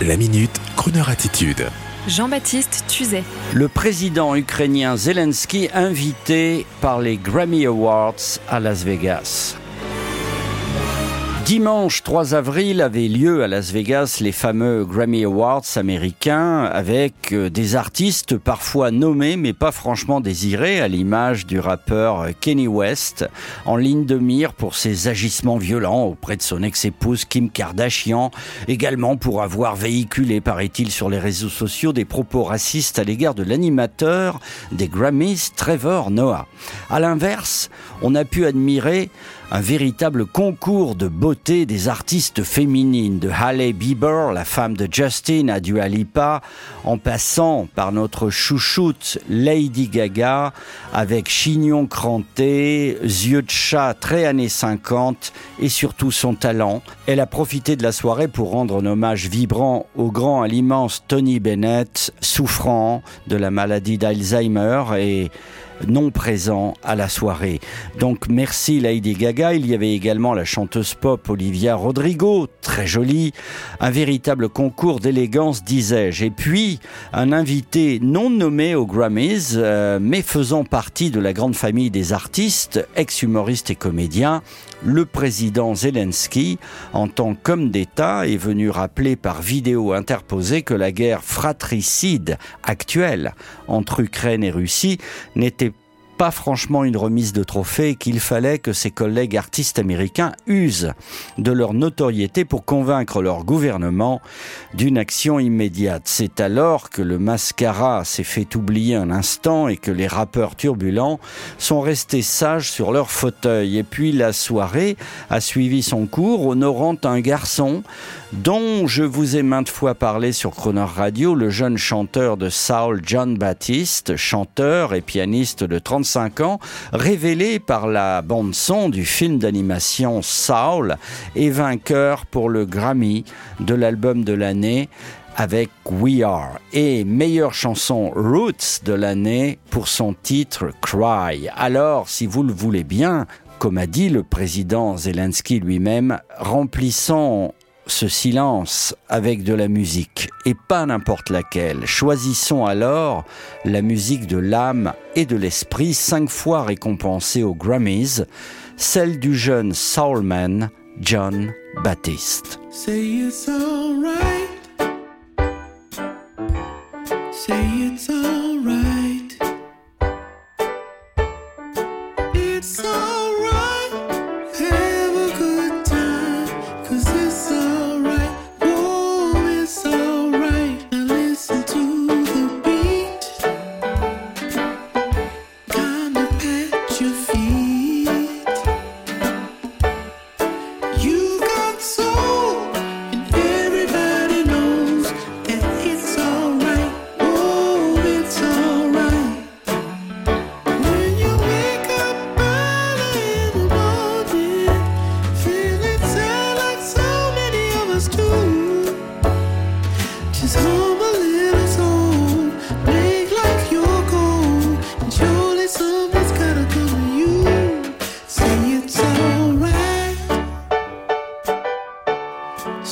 La minute, Kroneur attitude. Jean-Baptiste Tuzet. Le président ukrainien Zelensky invité par les Grammy Awards à Las Vegas. Dimanche 3 avril avait lieu à Las Vegas les fameux Grammy Awards américains avec euh, des artistes parfois nommés mais pas franchement désirés à l'image du rappeur Kenny West en ligne de mire pour ses agissements violents auprès de son ex-épouse Kim Kardashian, également pour avoir véhiculé, paraît-il, sur les réseaux sociaux des propos racistes à l'égard de l'animateur des Grammys Trevor Noah. À l'inverse, on a pu admirer un véritable concours de beauté des artistes féminines, de Halle Bieber, la femme de Justin, à Dua Lipa, en passant par notre chouchoute Lady Gaga, avec chignon cranté, yeux de chat très années 50 et surtout son talent. Elle a profité de la soirée pour rendre un hommage vibrant au grand à l'immense Tony Bennett, souffrant de la maladie d'Alzheimer et non présent à la soirée. Donc merci Lady Gaga. Il y avait également la chanteuse pop Olivia Rodrigo, très jolie. Un véritable concours d'élégance, disais-je. Et puis un invité non nommé aux Grammys, euh, mais faisant partie de la grande famille des artistes, ex-humoristes et comédiens, le président Zelensky, en tant qu'homme d'État, est venu rappeler par vidéo interposée que la guerre fratricide actuelle entre Ukraine et Russie n'était franchement une remise de trophée qu'il fallait que ses collègues artistes américains usent de leur notoriété pour convaincre leur gouvernement d'une action immédiate. C'est alors que le mascara s'est fait oublier un instant et que les rappeurs turbulents sont restés sages sur leur fauteuil. Et puis la soirée a suivi son cours, honorant un garçon dont je vous ai maintes fois parlé sur Croner Radio, le jeune chanteur de Saul John Baptiste, chanteur et pianiste de 35 révélé par la bande-son du film d'animation Saul et vainqueur pour le Grammy de l'album de l'année avec We Are et meilleure chanson Roots de l'année pour son titre Cry. Alors, si vous le voulez bien, comme a dit le président Zelensky lui-même, remplissons ce silence avec de la musique, et pas n'importe laquelle. Choisissons alors la musique de l'âme et de l'esprit, cinq fois récompensée aux Grammys, celle du jeune soulman John Baptiste.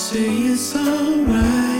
Say it's alright.